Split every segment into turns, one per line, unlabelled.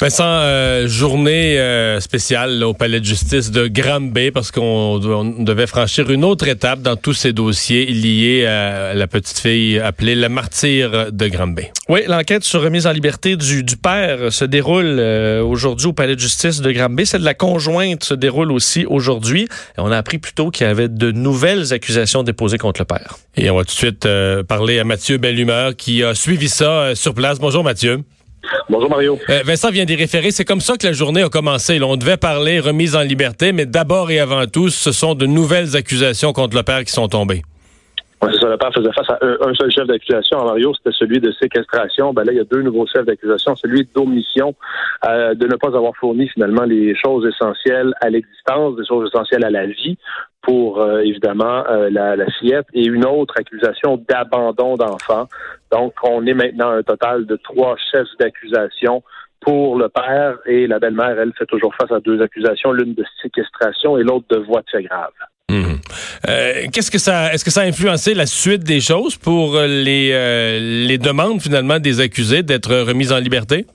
Vincent, euh, journée euh, spéciale au Palais de justice de Granby parce qu'on devait franchir une autre étape dans tous ces dossiers liés à la petite fille appelée la martyre de Granby.
Oui, l'enquête sur remise en liberté du, père se déroule euh, aujourd'hui au Palais de justice de Granby. Celle de la conjointe se déroule aussi aujourd'hui. On a appris plus tôt qu'il y avait de nouvelles accusations déposées contre le père.
Et on va tout de suite parler à Mathieu Bellumeur qui a suivi ça sur place. Bonjour Mathieu.
Bonjour Mario.
Euh, Vincent vient d'y référer. C'est comme ça que la journée a commencé. on devait parler remise en liberté, mais d'abord et avant tout, ce sont de nouvelles accusations contre le père qui sont tombées.
C'est ça. Le père faisait face à un, seul chef d'accusation. Mario, c'était celui de séquestration. Ben là, il y a deux nouveaux chefs d'accusation. Celui d'omission, euh, de ne pas avoir fourni finalement les choses essentielles à l'existence, des choses essentielles à la vie pour euh, évidemment euh, la, la, fillette et une autre accusation d'abandon d'enfant. Donc, on est maintenant un total de trois chefs d'accusation pour le père et la belle-mère, elle fait toujours face à deux accusations, l'une de séquestration et l'autre de voie de fait grave.
Mhm. Euh, qu'est-ce que ça, est-ce que ça a influencé la suite des choses pour les, les demandes finalement des accusés d'être remis en liberté?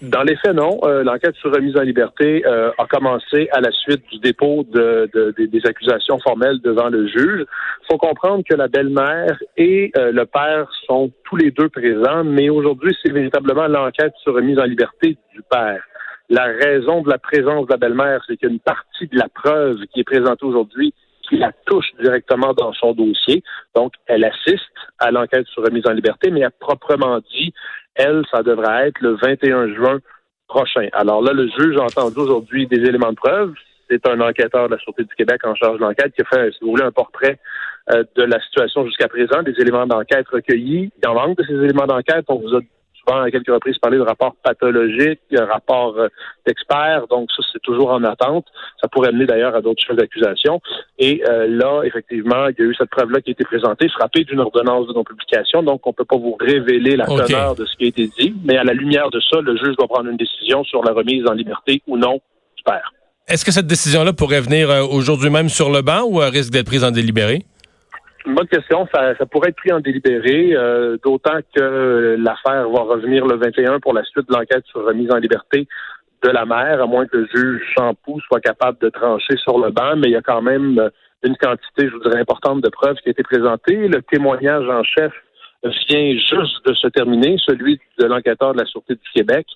Dans les faits, non. Euh, l'enquête sur remise en liberté euh, a commencé à la suite du dépôt de, des accusations formelles devant le juge. Il faut comprendre que la belle-mère et euh, le père sont tous les deux présents, mais aujourd'hui, c'est véritablement l'enquête sur remise en liberté du père. La raison de la présence de la belle-mère, c'est qu'une partie de la preuve qui est présentée aujourd'hui qui la touche directement dans son dossier. Donc, elle assiste à l'enquête sur remise en liberté, mais à proprement dit, elle, ça devrait être le 21 juin prochain. Alors là, le juge a entendu aujourd'hui des éléments de preuve. C'est un enquêteur de la Sûreté du Québec en charge de l'enquête qui a fait, si vous voulez, un portrait euh, de la situation jusqu'à présent, des éléments d'enquête recueillis. Il en manque de ces éléments d'enquête. On vous a à quelques reprises parlé de rapports pathologiques, rapports euh, d'experts, donc ça c'est toujours en attente. Ça pourrait amener d'ailleurs à d'autres choses d'accusation. Et euh, là, effectivement, il y a eu cette preuve-là qui a été présentée, frappée d'une ordonnance de non-publication, donc on ne peut pas vous révéler la teneur de ce qui a été dit, mais à la lumière de ça, le juge doit prendre une décision sur la remise en liberté ou non du père.
Est-ce que cette décision-là pourrait venir euh, aujourd'hui même sur le banc ou risque d'être prise en délibéré?
Une bonne question. Ça, pourrait être pris en délibéré, euh, d'autant que l'affaire va revenir le 21 pour la suite de l'enquête sur remise en liberté de la mère, à moins que le juge Champoux soit capable de trancher sur le banc, mais il y a quand même une quantité, je vous dirais, importante de preuves qui a été présentée. Le témoignage en chef vient juste de se terminer, celui de l'enquêteur de la Sûreté du Québec.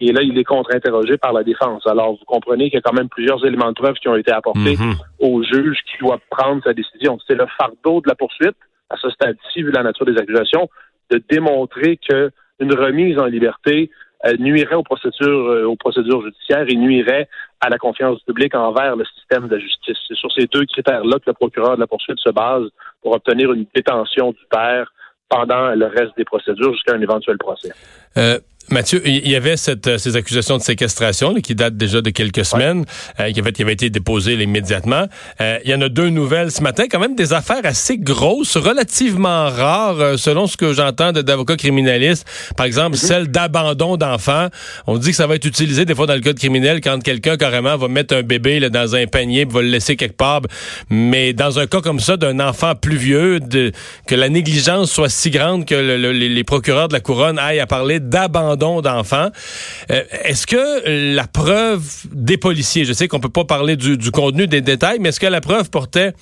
Et là, il est contre-interrogé par la défense. Alors, vous comprenez qu'il y a quand même plusieurs éléments de preuve qui ont été apportés mhm. au juge qui doit prendre sa décision. C'est le fardeau de la poursuite, à ce stade-ci, vu la nature des accusations, de démontrer que une remise en liberté euh, nuirait aux procédures, euh, aux procédures judiciaires et nuirait à la confiance du public envers le système de la justice. C'est sur ces deux critères-là que le procureur de la poursuite se base pour obtenir une détention du père pendant le reste des procédures jusqu'à un éventuel procès.
Euh, Mathieu, il y avait cette, euh, ces accusations de séquestration qui datent déjà de quelques semaines, euh, qui, avait, qui avaient été déposées immédiatement. Euh, il y en a deux nouvelles ce matin, quand même des affaires assez grosses, relativement rares, selon ce que j'entends d'avocats criminalistes. Par exemple, mhm. celle d'abandon d'enfants. On dit que ça va être utilisé des fois dans le code criminel quand quelqu'un carrément va mettre un bébé là, dans un panier, va le laisser quelque part. Mais dans un cas comme ça, d'un enfant plus vieux, de, que la négligence soit si grande que les procureurs de la couronne aillent à parler d'abandon d'enfants. Euh, est-ce que la preuve des policiers, je sais qu'on peut pas parler du, contenu des détails, mais est-ce que la preuve portait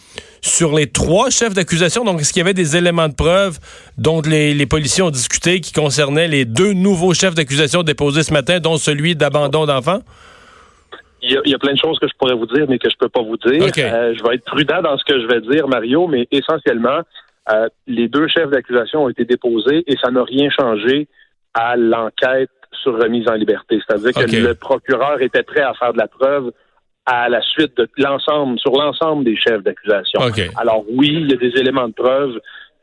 sur les trois chefs d'accusation? Donc, est-ce qu'il y avait des éléments de preuve dont les, policiers ont discuté qui concernaient les deux nouveaux chefs d'accusation déposés ce matin, dont celui d'abandon d'enfants?
Il y, a, plein de choses que je pourrais vous dire, mais que je peux pas vous dire. Euh, je vais être prudent dans ce que je vais dire, Mario, mais essentiellement, euh, les deux chefs d'accusation ont été déposés et ça n'a rien changé à l'enquête sur remise en liberté. C'est-à-dire que le procureur était prêt à faire de la preuve à la suite de l'ensemble, sur l'ensemble des chefs d'accusation. Alors oui, il y a des éléments de preuve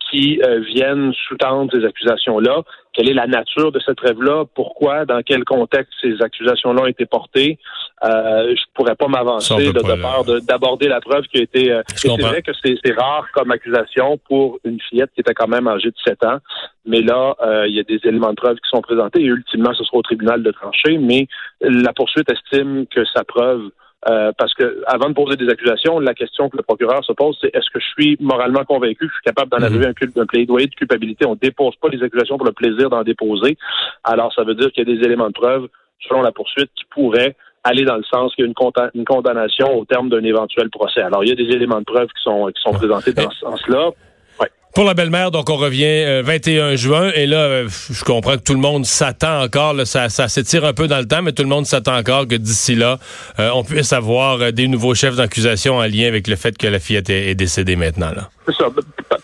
qui euh, viennent sous-tendre ces accusations-là. Quelle est la nature de cette rêve-là? Pourquoi? Dans quel contexte ces accusations-là ont été portées? Euh, je pourrais pas m'avancer de, peur d'aborder la preuve qui a été... Euh, c'est vrai que c'est rare comme accusation pour une fillette qui était quand même âgée de 7 ans. Mais là, euh, il y a des éléments de preuve qui sont présentés et ultimement, ce sera au tribunal de trancher. Mais la poursuite estime que sa preuve euh, parce que avant de poser des accusations, la question que le procureur se pose, c'est est-ce que je suis moralement convaincu que je suis capable d'en mhm. arriver à un, plaidoyer de culpabilité? On ne dépose pas les accusations pour le plaisir d'en déposer. Alors, ça veut dire qu'il y a des éléments de preuve selon la poursuite, qui pourrait aller dans le sens qu'il y a une, condamnation au terme d'un éventuel procès. Alors, il y a des éléments de preuve qui sont, qui sont présentés dans ce sens-là.
Pour la belle-mère, donc on revient 21 euh, juin et là, euh, je comprends que tout le monde s'attend encore, ça, ça s'étire un peu dans le temps, mais tout le monde s'attend encore que d'ici là, euh, on puisse avoir des nouveaux chefs d'accusation en lien avec le fait que la fillette est, décédée maintenant. Là.
C'est ça.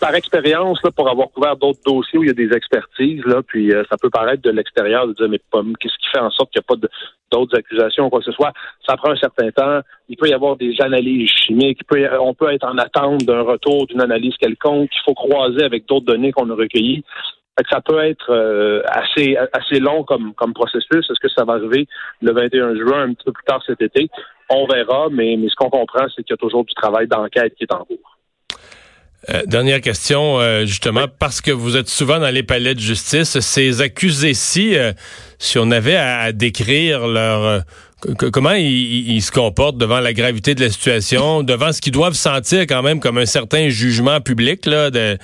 Par expérience, pour avoir couvert d'autres dossiers où il y a des expertises, là, puis ça peut paraître de l'extérieur de dire mais qu'est-ce qui fait en sorte qu'il n'y a pas d'autres accusations quoi que ce soit. Ça prend un certain temps. Il peut y avoir des analyses chimiques. on peut être en attente d'un retour d'une analyse quelconque. Il faut croire avec d'autres données qu'on a recueillies. ça peut être euh, assez assez long comme, comme processus. Est-ce que ça va arriver le 21 juin, un petit peu plus tard cet été? On verra, mais, mais ce qu'on comprend, c'est qu'il y a toujours du travail d'enquête qui est en cours.
Euh, dernière question, euh, justement, parce que vous êtes souvent dans les palais de justice, ces accusés-ci, si on avait à décrire leur comment ils, se comportent devant la gravité de la situation, devant ce qu'ils doivent sentir quand même comme un certain jugement public là, de,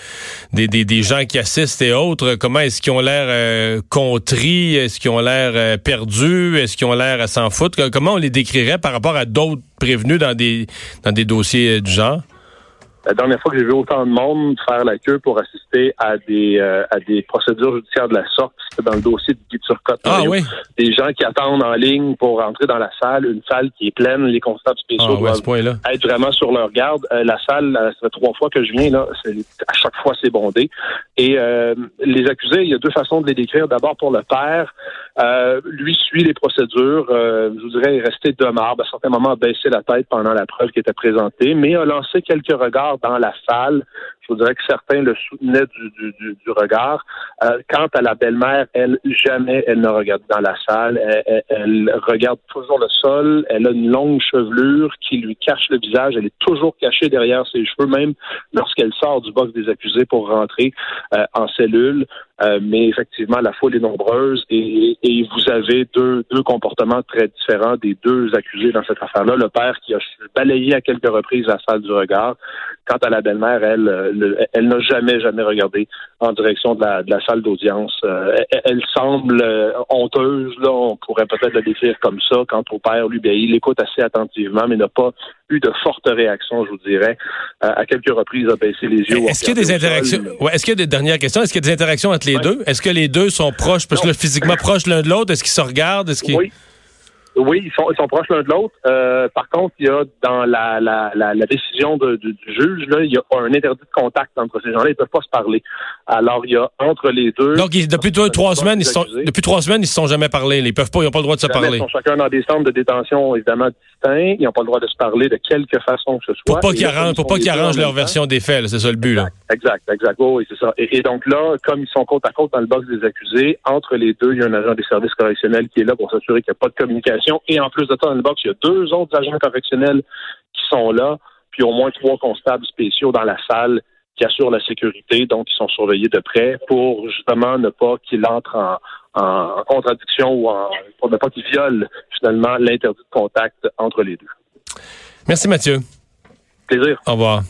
des, gens qui assistent et autres. Comment est-ce qu'ils ont l'air euh, contris? Est-ce qu'ils ont l'air euh, perdus? Est-ce qu'ils ont l'air à s'en foutre? Comment on les décrirait par rapport à d'autres prévenus dans des, dans des dossiers du genre?
La dernière fois que j'ai vu autant de monde faire la queue pour assister à des euh, à des procédures judiciaires de la sorte, c'était dans le dossier de Guy Turcotte.
Ah, oui.
Des gens qui attendent en ligne pour entrer dans la salle, une salle qui est pleine, les constables spéciaux
ah, doivent
être vraiment sur leur garde. Euh, la salle, euh, ça fait trois fois que je viens là, à chaque fois c'est bondé. Et les accusés, il y a deux façons de les décrire. D'abord pour le père, lui suit les procédures. je vous dirais, est resté de. À certains moments, a baissé la tête pendant la preuve qui était présentée, mais a lancé quelques regards dans la salle. Je vous dirais que certains le soutenaient du, du, du, regard. Euh, quant à la belle-mère, elle, jamais elle ne regarde dans la salle. Elle, regarde toujours le sol. Elle a une longue chevelure qui lui cache le visage. Elle est toujours cachée derrière ses cheveux, même lorsqu'elle sort du box des accusés pour rentrer euh, en cellule. Euh, mais effectivement, la foule est nombreuse et, et vous avez deux, deux comportements très différents des deux accusés dans cette affaire-là. Le père qui a balayé à quelques reprises la salle du regard. Quant à la belle-mère, elle, euh, elle n'a jamais, jamais regardé en direction de la, de la salle d'audience. Euh, elle, semble honteuse, là, on pourrait peut-être la décrire comme ça. Quant au père, lui, bien, il écoute assez attentivement, mais n'a pas eu de fortes réactions, je vous dirais. à quelques reprises, a baissé les yeux.
Est-ce qu'il y a des interactions? Ouais, est-ce qu'il y a des dernières questions? Est-ce qu'il y a des interactions entre les deux? Est-ce que les deux sont proches, parce que physiquement proches l'un de l'autre? Est-ce qu'ils se regardent? Est-ce
Oui. Oui, ils sont, ils sont proches l'un de l'autre. Euh, par contre, il y a dans la, la, la, décision de, du, juge, là, il y a un interdit de contact entre ces gens-là. Ils peuvent pas se parler. Alors, il y a entre les deux.
Donc, depuis trois semaines, ils sont, depuis trois semaines, ils se sont jamais parlé. Ils peuvent pas, ils n'ont pas le droit de se parler. Ils
sont chacun dans des centres de détention évidemment distincts. Ils n'ont pas le droit de se parler de quelque façon que ce soit.
Pour pas qu'ils arrangent, pour pas qu'ils arrangent leur version des faits. C'est ça le but
là. Exact, exact. oui, c'est ça. Et, et, donc là, comme ils sont côte à côte dans le box des accusés, entre les deux, il y a un agent des services correctionnels qui est là pour s'assurer qu'il n'y a pas de communication. Et en plus de ça, dans le box, il y a deux autres agents correctionnels qui sont là, puis au moins trois constables spéciaux dans la salle qui assurent la sécurité, donc ils sont surveillés de près pour justement ne pas qu'ils entrent en, contradiction ou en, pour ne pas qu'ils violent finalement l'interdit de contact entre les deux.
Merci Mathieu.
Plaisir.
Au revoir.